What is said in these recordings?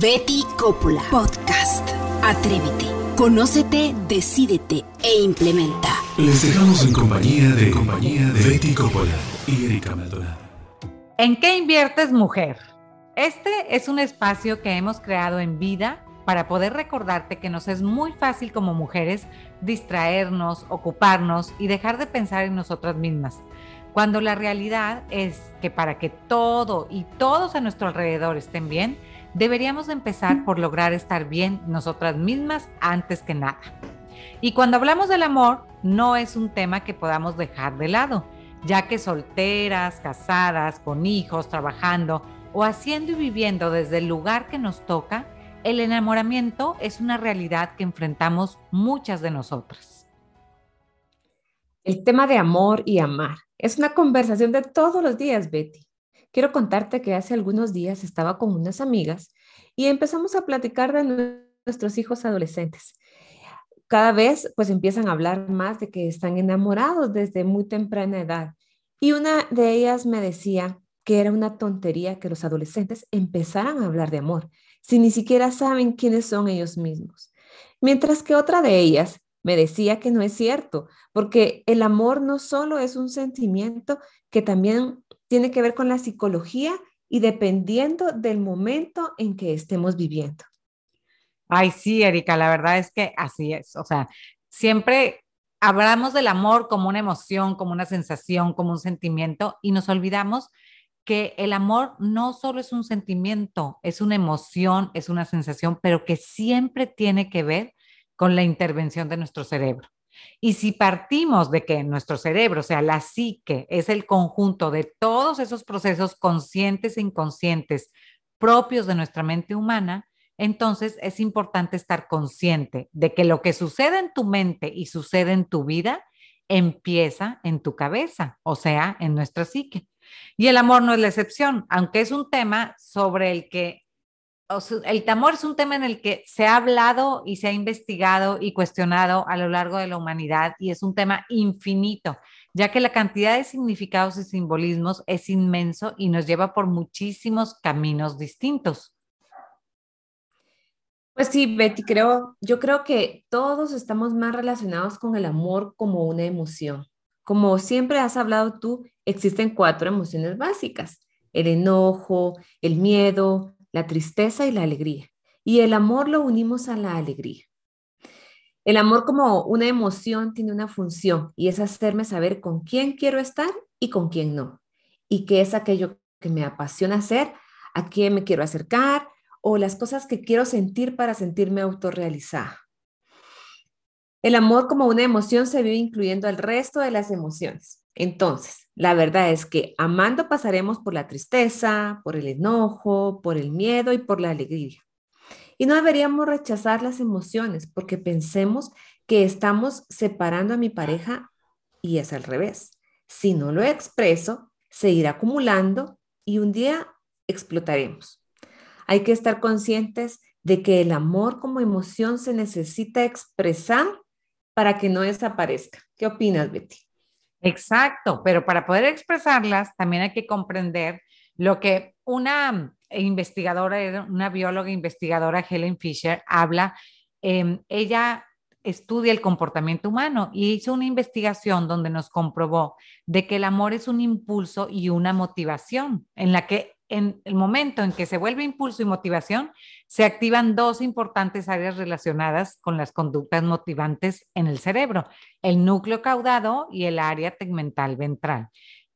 Betty Coppola. Podcast. Atrévete. Conócete, decídete e implementa. Les dejamos en compañía de, compañía de Betty Coppola y Erika Maldonado. ¿En qué inviertes, mujer? Este es un espacio que hemos creado en vida para poder recordarte que nos es muy fácil como mujeres distraernos, ocuparnos y dejar de pensar en nosotras mismas cuando la realidad es que para que todo y todos a nuestro alrededor estén bien, deberíamos empezar por lograr estar bien nosotras mismas antes que nada. Y cuando hablamos del amor, no es un tema que podamos dejar de lado, ya que solteras, casadas, con hijos, trabajando o haciendo y viviendo desde el lugar que nos toca, el enamoramiento es una realidad que enfrentamos muchas de nosotras. El tema de amor y amar es una conversación de todos los días, Betty. Quiero contarte que hace algunos días estaba con unas amigas y empezamos a platicar de nuestros hijos adolescentes. Cada vez pues empiezan a hablar más de que están enamorados desde muy temprana edad. Y una de ellas me decía que era una tontería que los adolescentes empezaran a hablar de amor, si ni siquiera saben quiénes son ellos mismos. Mientras que otra de ellas me decía que no es cierto, porque el amor no solo es un sentimiento que también tiene que ver con la psicología y dependiendo del momento en que estemos viviendo. Ay, sí, Erika, la verdad es que así es. O sea, siempre hablamos del amor como una emoción, como una sensación, como un sentimiento y nos olvidamos que el amor no solo es un sentimiento, es una emoción, es una sensación, pero que siempre tiene que ver con la intervención de nuestro cerebro. Y si partimos de que nuestro cerebro, o sea, la psique, es el conjunto de todos esos procesos conscientes e inconscientes propios de nuestra mente humana, entonces es importante estar consciente de que lo que sucede en tu mente y sucede en tu vida empieza en tu cabeza, o sea, en nuestra psique. Y el amor no es la excepción, aunque es un tema sobre el que el temor es un tema en el que se ha hablado y se ha investigado y cuestionado a lo largo de la humanidad y es un tema infinito, ya que la cantidad de significados y simbolismos es inmenso y nos lleva por muchísimos caminos distintos. Pues sí, Betty, creo, yo creo que todos estamos más relacionados con el amor como una emoción. Como siempre has hablado tú, existen cuatro emociones básicas, el enojo, el miedo, la tristeza y la alegría. Y el amor lo unimos a la alegría. El amor como una emoción tiene una función y es hacerme saber con quién quiero estar y con quién no. Y qué es aquello que me apasiona hacer, a quién me quiero acercar o las cosas que quiero sentir para sentirme autorrealizada. El amor como una emoción se vive incluyendo al resto de las emociones. Entonces, la verdad es que amando pasaremos por la tristeza, por el enojo, por el miedo y por la alegría. Y no deberíamos rechazar las emociones porque pensemos que estamos separando a mi pareja y es al revés. Si no lo expreso, se irá acumulando y un día explotaremos. Hay que estar conscientes de que el amor como emoción se necesita expresar para que no desaparezca. ¿Qué opinas, Betty? Exacto, pero para poder expresarlas también hay que comprender lo que una investigadora, una bióloga investigadora, Helen Fisher, habla. Em, ella estudia el comportamiento humano y hizo una investigación donde nos comprobó de que el amor es un impulso y una motivación en la que en el momento en que se vuelve impulso y motivación, se activan dos importantes áreas relacionadas con las conductas motivantes en el cerebro, el núcleo caudado y el área tegmental ventral,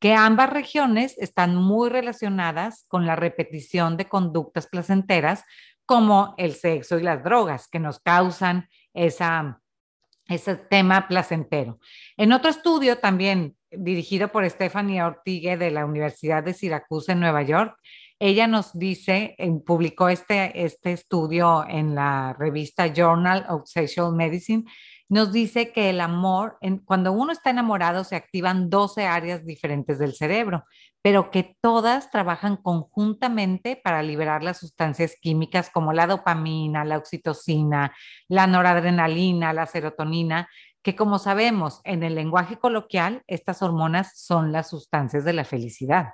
que ambas regiones están muy relacionadas con la repetición de conductas placenteras como el sexo y las drogas que nos causan ese tema placentero. En otro estudio también dirigido por Stephanie Ortigue de la Universidad de Syracuse en Nueva York. Ella nos dice, publicó este, este estudio en la revista Journal of Sexual Medicine, nos dice que el amor, cuando uno está enamorado, se activan 12 áreas diferentes del cerebro, pero que todas trabajan conjuntamente para liberar las sustancias químicas como la dopamina, la oxitocina, la noradrenalina, la serotonina, que como sabemos en el lenguaje coloquial, estas hormonas son las sustancias de la felicidad.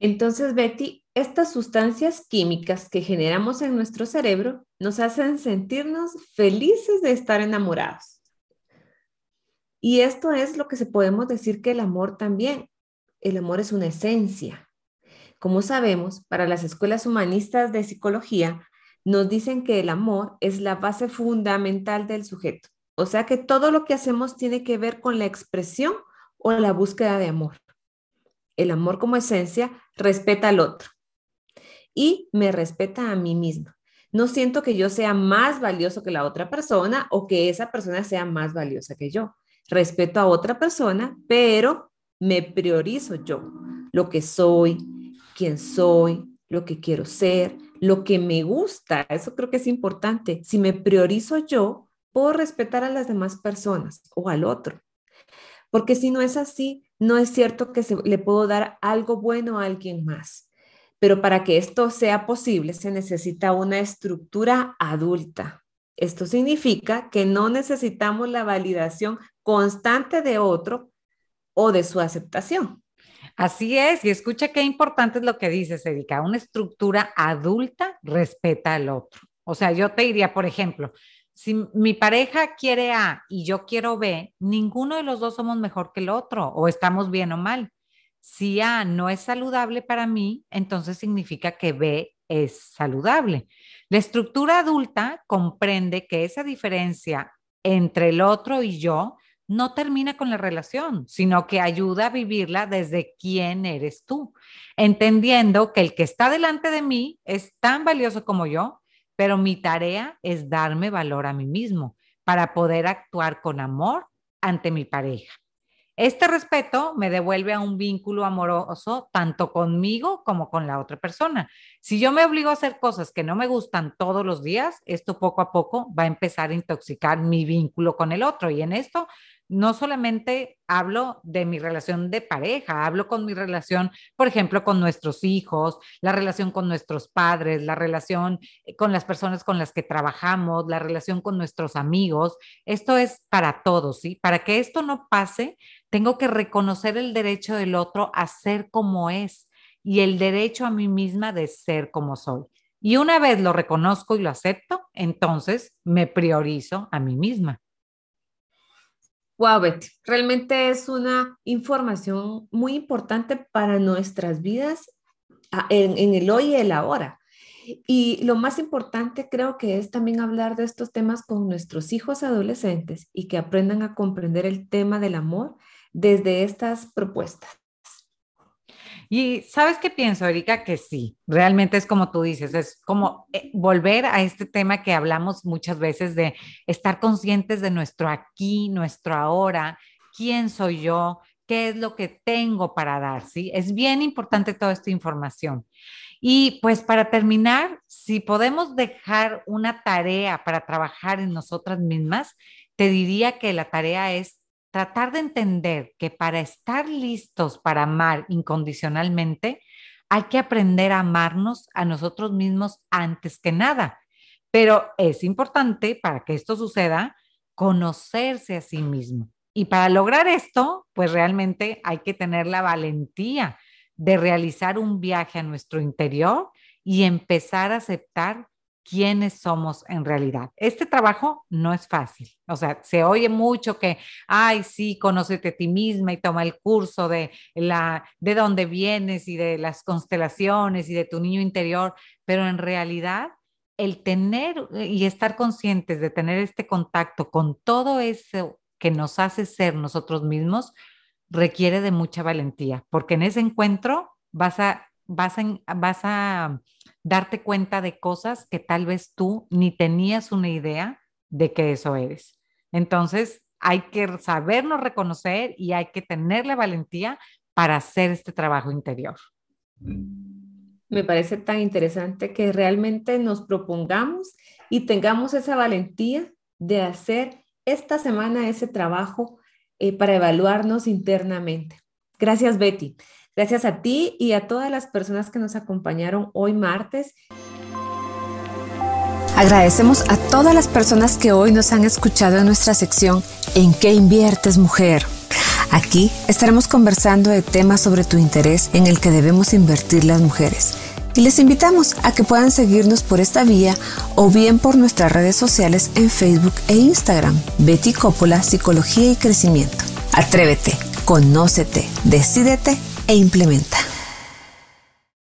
Entonces, Betty, estas sustancias químicas que generamos en nuestro cerebro nos hacen sentirnos felices de estar enamorados. Y esto es lo que se podemos decir que el amor también. El amor es una esencia. Como sabemos, para las escuelas humanistas de psicología, nos dicen que el amor es la base fundamental del sujeto. O sea que todo lo que hacemos tiene que ver con la expresión o la búsqueda de amor. El amor como esencia respeta al otro y me respeta a mí misma. No siento que yo sea más valioso que la otra persona o que esa persona sea más valiosa que yo. Respeto a otra persona, pero me priorizo yo, lo que soy, quién soy, lo que quiero ser, lo que me gusta. Eso creo que es importante. Si me priorizo yo, puedo respetar a las demás personas o al otro. Porque si no es así, no es cierto que se, le puedo dar algo bueno a alguien más. Pero para que esto sea posible se necesita una estructura adulta. Esto significa que no necesitamos la validación constante de otro o de su aceptación. Así es, y escucha qué importante es lo que dices, Erika. Una estructura adulta respeta al otro. O sea, yo te diría, por ejemplo, si mi pareja quiere A y yo quiero B, ninguno de los dos somos mejor que el otro o estamos bien o mal. Si A no es saludable para mí, entonces significa que B es saludable. La estructura adulta comprende que esa diferencia entre el otro y yo no termina con la relación, sino que ayuda a vivirla desde quién eres tú, entendiendo que el que está delante de mí es tan valioso como yo, pero mi tarea es darme valor a mí mismo para poder actuar con amor ante mi pareja. Este respeto me devuelve a un vínculo amoroso tanto conmigo como con la otra persona. Si yo me obligo a hacer cosas que no me gustan todos los días, esto poco a poco va a empezar a intoxicar mi vínculo con el otro. Y en esto no solamente hablo de mi relación de pareja, hablo con mi relación, por ejemplo, con nuestros hijos, la relación con nuestros padres, la relación eh, con las personas con las que trabajamos, la relación con nuestros amigos. Esto es para todos, ¿sí? Para que esto no pase, tengo que reconocer el derecho del otro a ser como es y el derecho a mí misma de ser como soy. Y una vez lo reconozco y lo acepto, entonces me priorizo a mí misma. Wow, Betty, realmente es una información muy importante para nuestras vidas ah, en, el hoy y el ahora. Y lo más importante creo que es también hablar de estos temas con nuestros hijos adolescentes y que aprendan a comprender el tema del amor desde estas propuestas. Y sabes qué pienso, Erika, que sí, realmente es como tú dices, es como eh, volver a este tema que hablamos muchas veces de estar conscientes de nuestro aquí, nuestro ahora, quién soy yo, qué es lo que tengo para dar, ¿sí? Es bien importante toda esta información. Y pues para terminar, si podemos dejar una tarea para trabajar en nosotras mismas, te diría que la tarea es tratar de entender que para estar listos para amar incondicionalmente, hay que aprender a amarnos a nosotros mismos antes que nada. Pero es importante para que esto suceda, conocerse a sí mismo. Y para lograr esto, pues realmente hay que tener la valentía de realizar un viaje a nuestro interior y empezar a aceptar quiénes somos en realidad. Este trabajo no es fácil. O sea, se oye mucho que, ay, sí, conócete a ti misma y toma el curso de la de dónde vienes y de las constelaciones y de tu niño interior, pero en realidad el tener y estar conscientes de tener este contacto con todo eso que nos hace ser nosotros mismos requiere de mucha valentía, porque en ese encuentro vas a vas a darte cuenta de cosas que tal vez tú ni tenías una idea de que eso eres. Entonces, hay que sabernos reconocer y hay que tener la valentía para hacer este trabajo interior. Me parece tan interesante que realmente nos propongamos y tengamos esa valentía de hacer esta semana ese trabajo eh, para evaluarnos internamente. Gracias, Betty. Gracias a ti y a todas las personas que nos acompañaron hoy martes. Agradecemos a todas las personas que hoy nos han escuchado en nuestra sección ¿En qué inviertes mujer? Aquí estaremos conversando de temas sobre tu interés en el que debemos invertir las mujeres. Y les invitamos a que puedan seguirnos por esta vía o bien por nuestras redes sociales en Facebook e Instagram. Betty Coppola, Psicología y Crecimiento. Atrévete, conócete, decídete e implementa.